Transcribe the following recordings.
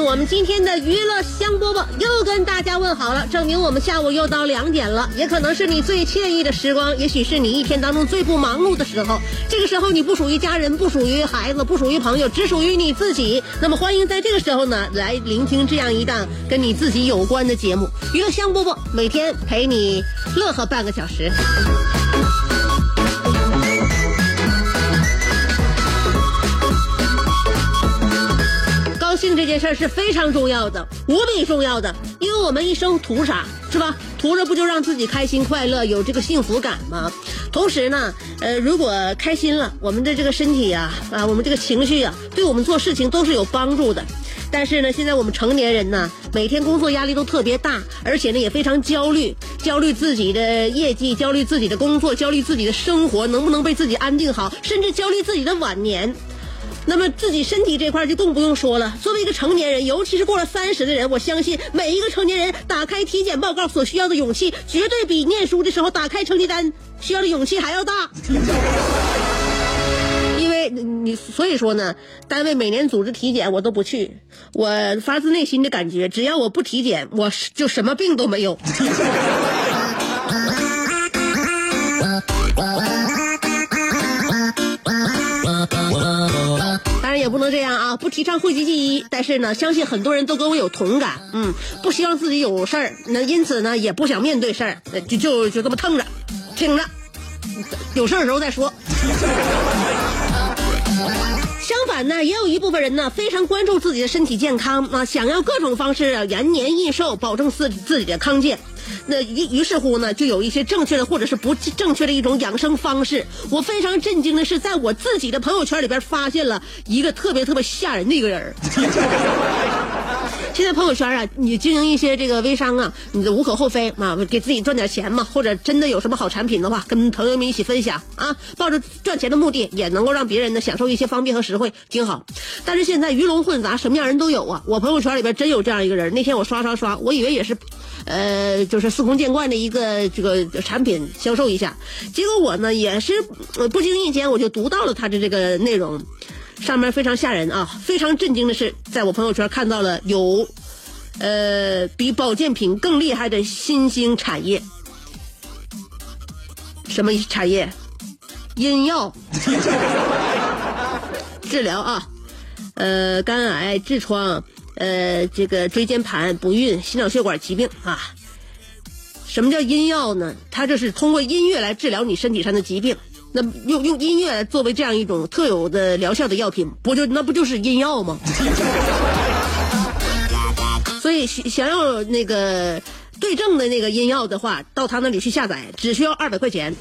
我们今天的娱乐香饽饽，又跟大家问好了，证明我们下午又到两点了，也可能是你最惬意的时光，也许是你一天当中最不忙碌的时候。这个时候你不属于家人，不属于孩子，不属于朋友，只属于你自己。那么欢迎在这个时候呢，来聆听这样一档跟你自己有关的节目——娱乐香饽饽，每天陪你乐呵半个小时。高兴这件事儿是非常重要的，无比重要的，因为我们一生图啥，是吧？图着不就让自己开心快乐，有这个幸福感吗？同时呢，呃，如果开心了，我们的这个身体呀、啊，我们这个情绪呀、对我们做事情都是有帮助的。但是呢，现在我们成年人呢，每天工作压力都特别大，而且呢也非常焦虑，焦虑自己的业绩，焦虑自己的工作，焦虑自己的生活能不能被自己安定好，甚至焦虑自己的晚年。那么自己身体这块就更不用说了。作为一个成年人，尤其是过了三十的人，我相信每一个成年人打开体检报告所需要的勇气，绝对比念书的时候打开成绩单需要的勇气还要大。因为你所以说呢，单位每年组织体检我都不去，我发自内心的感觉，只要我不体检，我就什么病都没有。不能这样啊，不提倡讳疾忌医。但是呢，相信很多人都跟我有同感，嗯，不希望自己有事儿，那因此呢，也不想面对事儿，就就就这么腾着，听着，有事儿的时候再说。相反呢，也有一部分人呢非常关注自己的身体健康啊，想要各种方式延年益寿，保证自自己的康健。那于于是乎呢，就有一些正确的或者是不正确的一种养生方式。我非常震惊的是，在我自己的朋友圈里边发现了一个特别特别吓人的一个人。现在朋友圈啊，你经营一些这个微商啊，你的无可厚非啊，给自己赚点钱嘛，或者真的有什么好产品的话，跟朋友们一起分享啊，抱着赚钱的目的，也能够让别人呢享受一些方便和实惠，挺好。但是现在鱼龙混杂，什么样人都有啊。我朋友圈里边真有这样一个人，那天我刷刷刷，我以为也是，呃，就是司空见惯的一个这个产品销售一下，结果我呢也是不经意间我就读到了他的这个内容。上面非常吓人啊！非常震惊的是，在我朋友圈看到了有，呃，比保健品更厉害的新兴产业。什么产业？医药 治疗啊，呃，肝癌、痔疮，呃，这个椎间盘、不孕、心脑血管疾病啊。什么叫音药呢？它就是通过音乐来治疗你身体上的疾病。那用用音乐来作为这样一种特有的疗效的药品，不就那不就是音药吗？所以想要那个对症的那个音药的话，到他那里去下载，只需要二百块钱。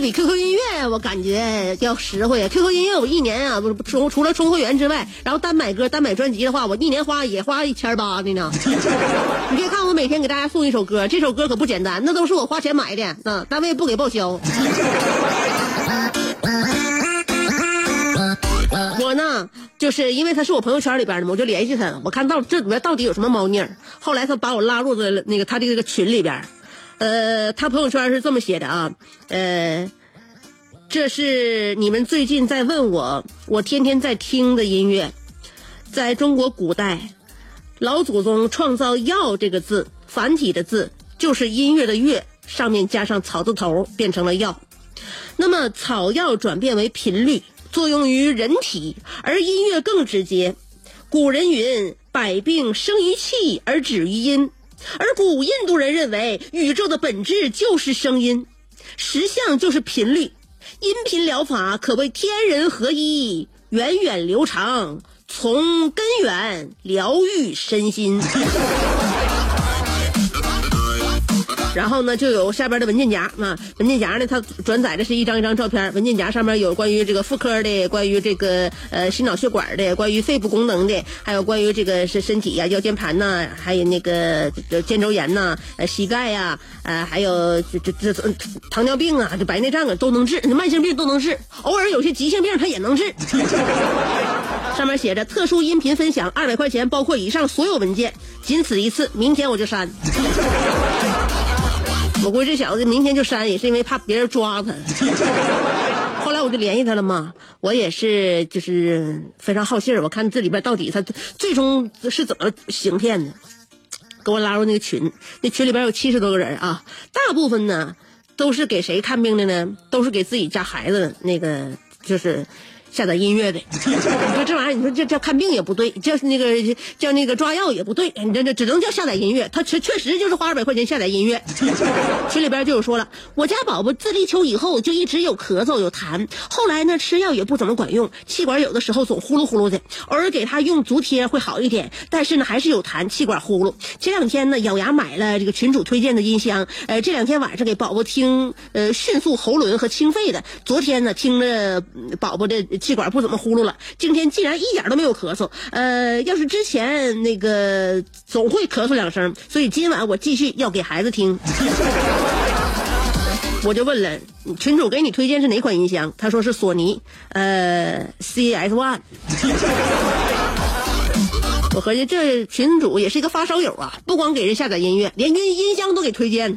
比 QQ 音乐我感觉要实惠。QQ 音乐我一年啊，不是除除了充会员之外，然后单买歌、单买专辑的话，我一年花也花一千八的呢。你别看我每天给大家送一首歌，这首歌可不简单，那都是我花钱买的，单位不给报销。我呢，就是因为他是我朋友圈里边的嘛，我就联系他，我看到这里面到底有什么猫腻儿。后来他把我拉入了那个他这个群里边。呃，他朋友圈是这么写的啊，呃，这是你们最近在问我，我天天在听的音乐，在中国古代，老祖宗创造“药”这个字，繁体的字就是音乐的“乐”，上面加上草字头，变成了药。那么草药转变为频率，作用于人体，而音乐更直接。古人云：“百病生于气而止于音。”而古印度人认为，宇宙的本质就是声音，实相就是频率，音频疗法可谓天人合一，源远流长，从根源疗愈身心。然后呢，就有下边的文件夹啊，文件夹呢，它转载的是一张一张照片，文件夹上面有关于这个妇科的，关于这个呃心脑血管的，关于肺部功能的，还有关于这个是身体呀腰间盘呐，还有那个肩周炎呐，呃膝盖呀，呃还有这这这糖尿病啊，这白内障啊都能治，慢性病都能治，偶尔有些急性病它也能治。上面写着特殊音频分享二百块钱，包括以上所有文件，仅此一次，明天我就删。我估计这小子明天就删，也是因为怕别人抓他。后来我就联系他了嘛，我也是就是非常好信儿，我看这里边到底他最终是怎么行骗的，给我拉入那个群，那群里边有七十多个人啊，大部分呢都是给谁看病的呢？都是给自己家孩子那个就是。下载音乐的，你说这玩意儿，你说这叫看病也不对，叫那个叫那个抓药也不对，你这这只能叫下载音乐。他确确实就是花二百块钱下载音乐。群里边就有说了，我家宝宝自立秋以后就一直有咳嗽有痰，后来呢吃药也不怎么管用，气管有的时候总呼噜呼噜的，偶尔给他用足贴会好一点，但是呢还是有痰，气管呼噜。前两天呢咬牙买了这个群主推荐的音箱，呃这两天晚上给宝宝听呃迅速喉轮和清肺的，昨天呢听了宝宝的。气管不怎么呼噜了，今天竟然一点都没有咳嗽。呃，要是之前那个总会咳嗽两声，所以今晚我继续要给孩子听。我就问了群主给你推荐是哪款音箱？他说是索尼，呃，CS One。我合计这群主也是一个发烧友啊，不光给人下载音乐，连音音箱都给推荐。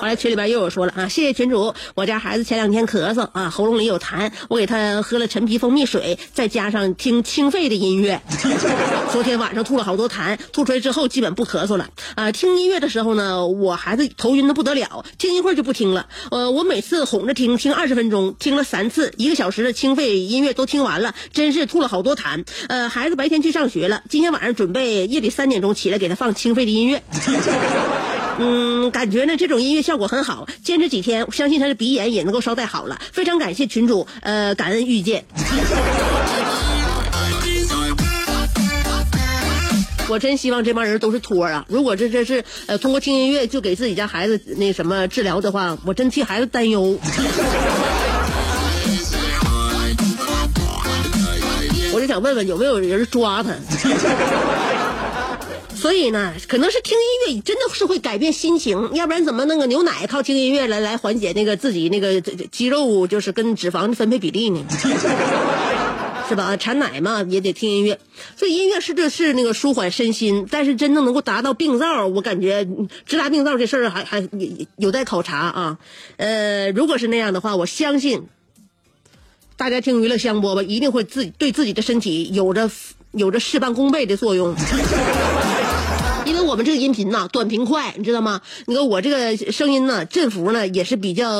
后来群里边又有说了啊，谢谢群主，我家孩子前两天咳嗽啊，喉咙里有痰，我给他喝了陈皮蜂蜜水，再加上听清肺的音乐，昨天晚上吐了好多痰，吐出来之后基本不咳嗽了啊。听音乐的时候呢，我孩子头晕的不得了，听一会儿就不听了。呃，我每次哄着听，听二十分钟，听了三次，一个小时的清肺音乐都听完了，真是吐了好多痰。呃，孩子白天去上学了，今天晚上准备夜里三点钟起来给他放清肺的音乐。嗯，感觉呢这种音乐效果很好，坚持几天，相信他的鼻炎也能够稍带好了。非常感谢群主，呃，感恩遇见。我真希望这帮人都是托啊！如果这这是呃通过听音乐就给自己家孩子那什么治疗的话，我真替孩子担忧。我就想问问有没有人抓他。所以呢，可能是听音乐真的是会改变心情，要不然怎么那个牛奶靠听音乐来来缓解那个自己那个肌肉就是跟脂肪的分配比例呢？是吧？产奶嘛也得听音乐，所以音乐是这是那个舒缓身心，但是真正能够达到病灶，我感觉直达病灶这事儿还还有待考察啊。呃，如果是那样的话，我相信大家听娱乐香饽饽一定会自己对自己的身体有着有着事半功倍的作用。我们这个音频呐，短平快，你知道吗？你看我这个声音呢，振幅呢也是比较，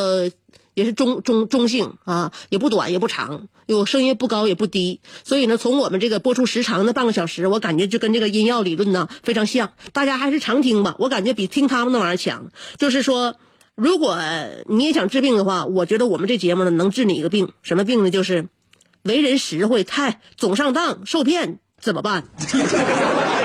也是中中中性啊，也不短也不长，有声音不高也不低。所以呢，从我们这个播出时长的半个小时，我感觉就跟这个音药理论呢非常像。大家还是常听吧，我感觉比听他们那玩意儿强。就是说，如果你也想治病的话，我觉得我们这节目呢能治你一个病，什么病呢？就是为人实惠，太总上当受骗怎么办？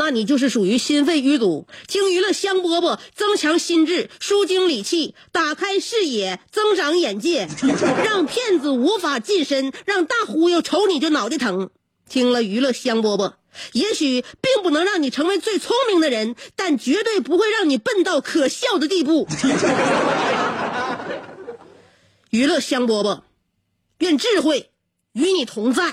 那你就是属于心肺淤堵，听娱乐香饽饽，增强心智，舒经理气，打开视野，增长眼界，让骗子无法近身，让大忽悠瞅你就脑袋疼。听了娱乐香饽饽，也许并不能让你成为最聪明的人，但绝对不会让你笨到可笑的地步。娱乐香饽饽，愿智慧与你同在。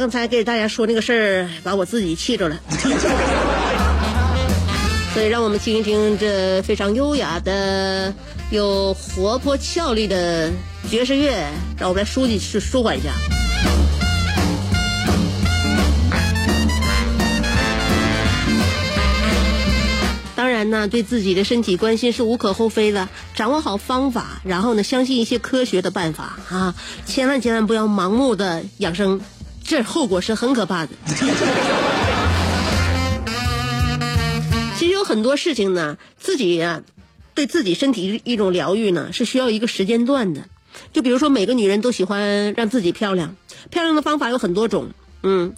刚才给大家说那个事儿，把我自己气着了。所以，让我们听一听这非常优雅的、有活泼俏丽的爵士乐，让我们来舒解、舒舒缓一下。当然呢，对自己的身体关心是无可厚非的，掌握好方法，然后呢，相信一些科学的办法啊，千万千万不要盲目的养生，这后果是很可怕的。其实有很多事情呢，自己呀、对自己身体一种疗愈呢，是需要一个时间段的。就比如说，每个女人都喜欢让自己漂亮，漂亮的方法有很多种。嗯，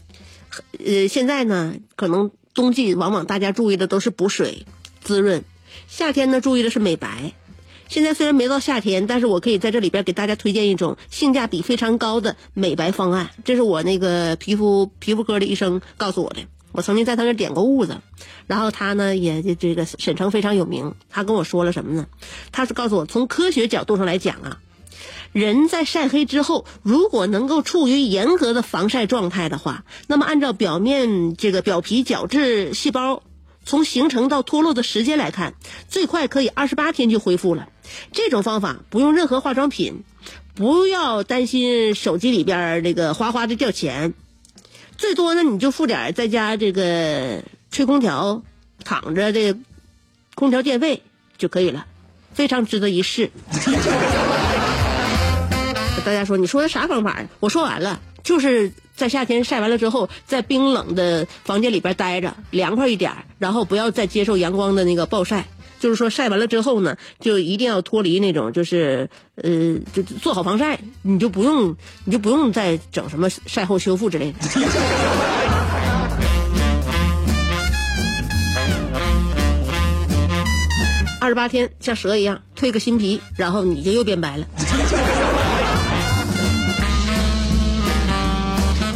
呃，现在呢，可能冬季往往大家注意的都是补水、滋润，夏天呢注意的是美白。现在虽然没到夏天，但是我可以在这里边给大家推荐一种性价比非常高的美白方案，这是我那个皮肤皮肤科的医生告诉我的。我曾经在他那点过痦子，然后他呢也这这个沈城非常有名，他跟我说了什么呢？他是告诉我，从科学角度上来讲啊，人在晒黑之后，如果能够处于严格的防晒状态的话，那么按照表面这个表皮角质细胞从形成到脱落的时间来看，最快可以二十八天就恢复了。这种方法不用任何化妆品，不要担心手机里边这个哗哗的掉钱。最多呢，你就付点在家这个吹空调，躺着这空调电费就可以了，非常值得一试。大家说，你说的啥方法呀？我说完了，就是在夏天晒完了之后，在冰冷的房间里边待着，凉快一点，然后不要再接受阳光的那个暴晒。就是说晒完了之后呢，就一定要脱离那种就是呃，就做好防晒，你就不用你就不用再整什么晒后修复之类的。二十八天像蛇一样蜕个新皮，然后你就又变白了。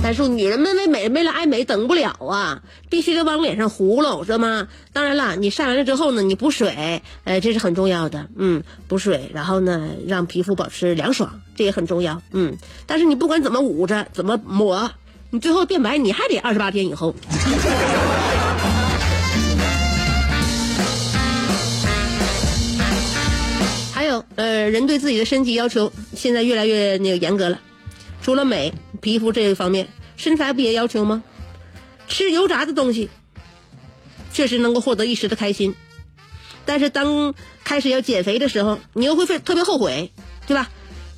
但是女人们为美为了爱美等不了啊，必须得往脸上糊弄，是吗？当然了，你晒完了之后呢，你补水，呃，这是很重要的，嗯，补水，然后呢，让皮肤保持凉爽，这也很重要，嗯。但是你不管怎么捂着，怎么抹，你最后变白，你还得二十八天以后。还有，呃，人对自己的身体要求现在越来越那个严格了。除了美皮肤这一方面，身材不也要求吗？吃油炸的东西，确实能够获得一时的开心，但是当开始要减肥的时候，你又会非特别后悔，对吧？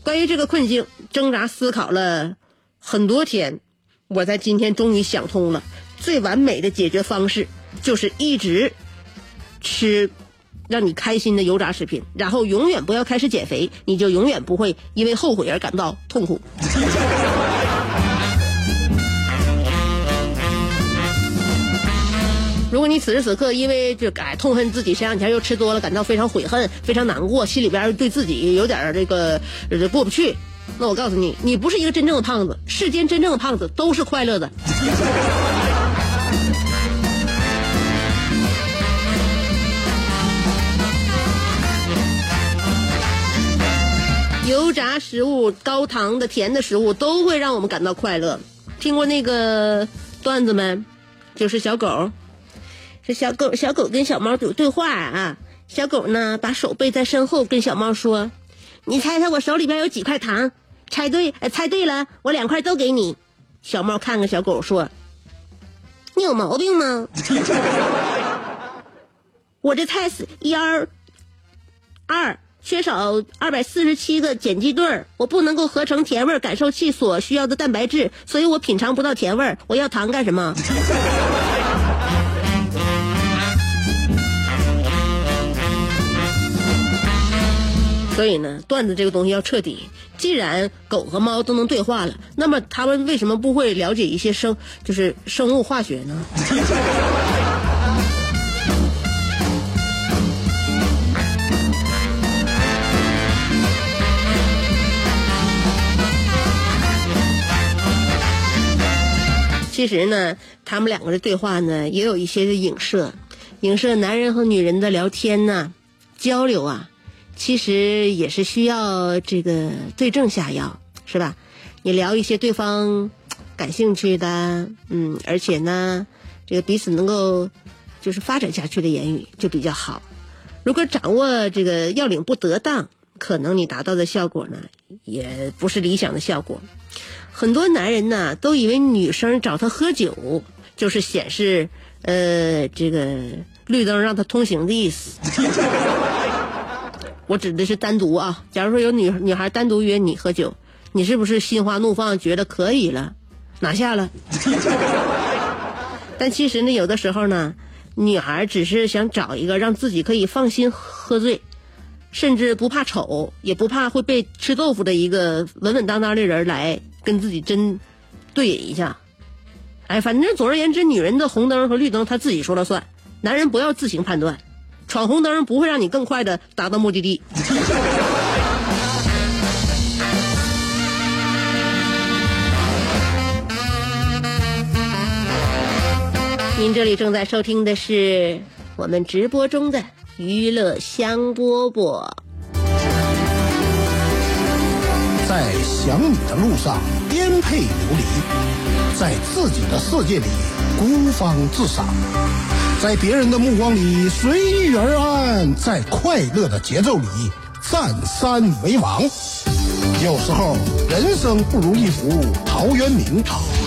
关于这个困境，挣扎思考了很多天，我在今天终于想通了，最完美的解决方式就是一直吃让你开心的油炸食品，然后永远不要开始减肥，你就永远不会因为后悔而感到痛苦。如果你此时此刻因为这改痛恨自己前两天又吃多了，感到非常悔恨、非常难过，心里边对自己有点这个过不去，那我告诉你，你不是一个真正的胖子，世间真正的胖子都是快乐的。油炸食物、高糖的、甜的食物都会让我们感到快乐。听过那个段子没？就是小狗，是小狗，小狗跟小猫有对话啊。小狗呢，把手背在身后，跟小猫说：“你猜猜我手里边有几块糖？猜对，呃猜对了，我两块都给你。”小猫看看小狗说：“你有毛病吗？我这菜是一二二。”缺少二百四十七个碱基对儿，我不能够合成甜味感受器所需要的蛋白质，所以我品尝不到甜味儿。我要糖干什么？所以呢，段子这个东西要彻底。既然狗和猫都能对话了，那么它们为什么不会了解一些生就是生物化学呢？其实呢，他们两个的对话呢，也有一些影射，影射男人和女人的聊天呐、交流啊，其实也是需要这个对症下药，是吧？你聊一些对方感兴趣的，嗯，而且呢，这个彼此能够就是发展下去的言语就比较好。如果掌握这个要领不得当，可能你达到的效果呢，也不是理想的效果。很多男人呢，都以为女生找他喝酒就是显示呃这个绿灯让他通行的意思。我指的是单独啊，假如说有女女孩单独约你喝酒，你是不是心花怒放，觉得可以了，拿下了？但其实呢，有的时候呢，女孩只是想找一个让自己可以放心喝醉，甚至不怕丑，也不怕会被吃豆腐的一个稳稳当当的人来。跟自己真对饮一下，哎，反正总而言之，女人的红灯和绿灯她自己说了算，男人不要自行判断，闯红灯不会让你更快的达到目的地。您这里正在收听的是我们直播中的娱乐香饽饽。在想你的路上颠沛流离，在自己的世界里孤芳自赏，在别人的目光里随遇而安，在快乐的节奏里占山为王。有时候人生不如一幅陶渊明，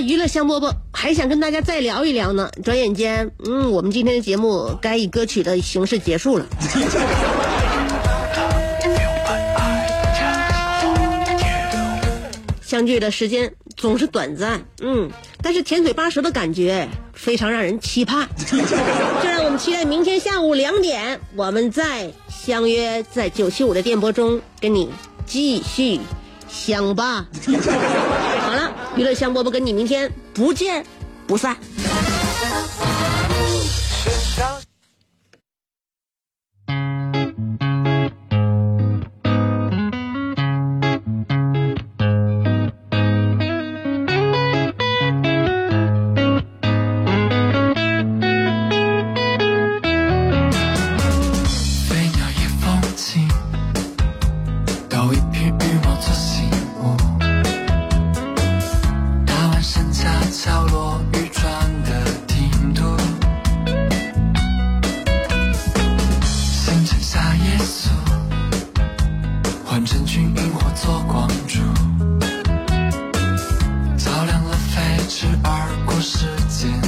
娱乐香饽饽还想跟大家再聊一聊呢。转眼间，嗯，我们今天的节目该以歌曲的形式结束了。相聚的时间总是短暂，嗯，但是甜嘴巴舌的感觉非常让人期盼。就让我们期待明天下午两点，我们再相约在九七五的电波中，跟你继续相伴。娱乐香饽饽跟你明天不见不散。驰而过时间。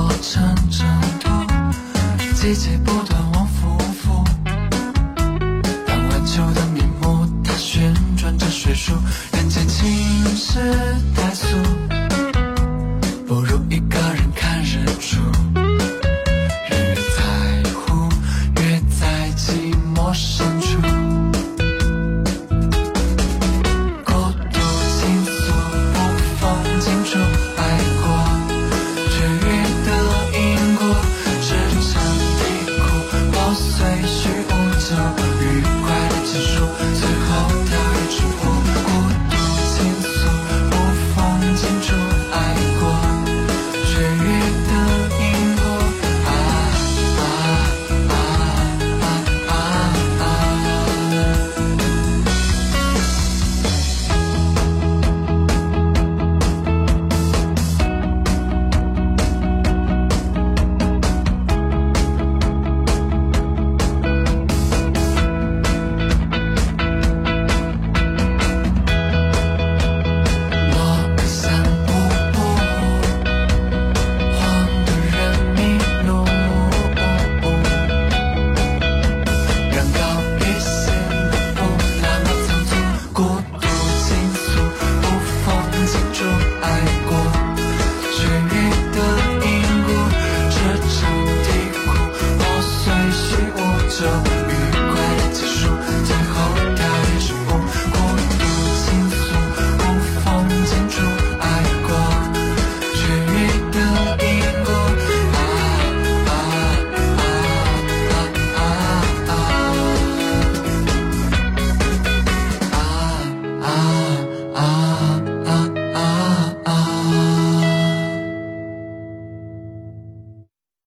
我撑着头，季节不断往复复。当晚秋的面目，它旋转着水树，人间情事。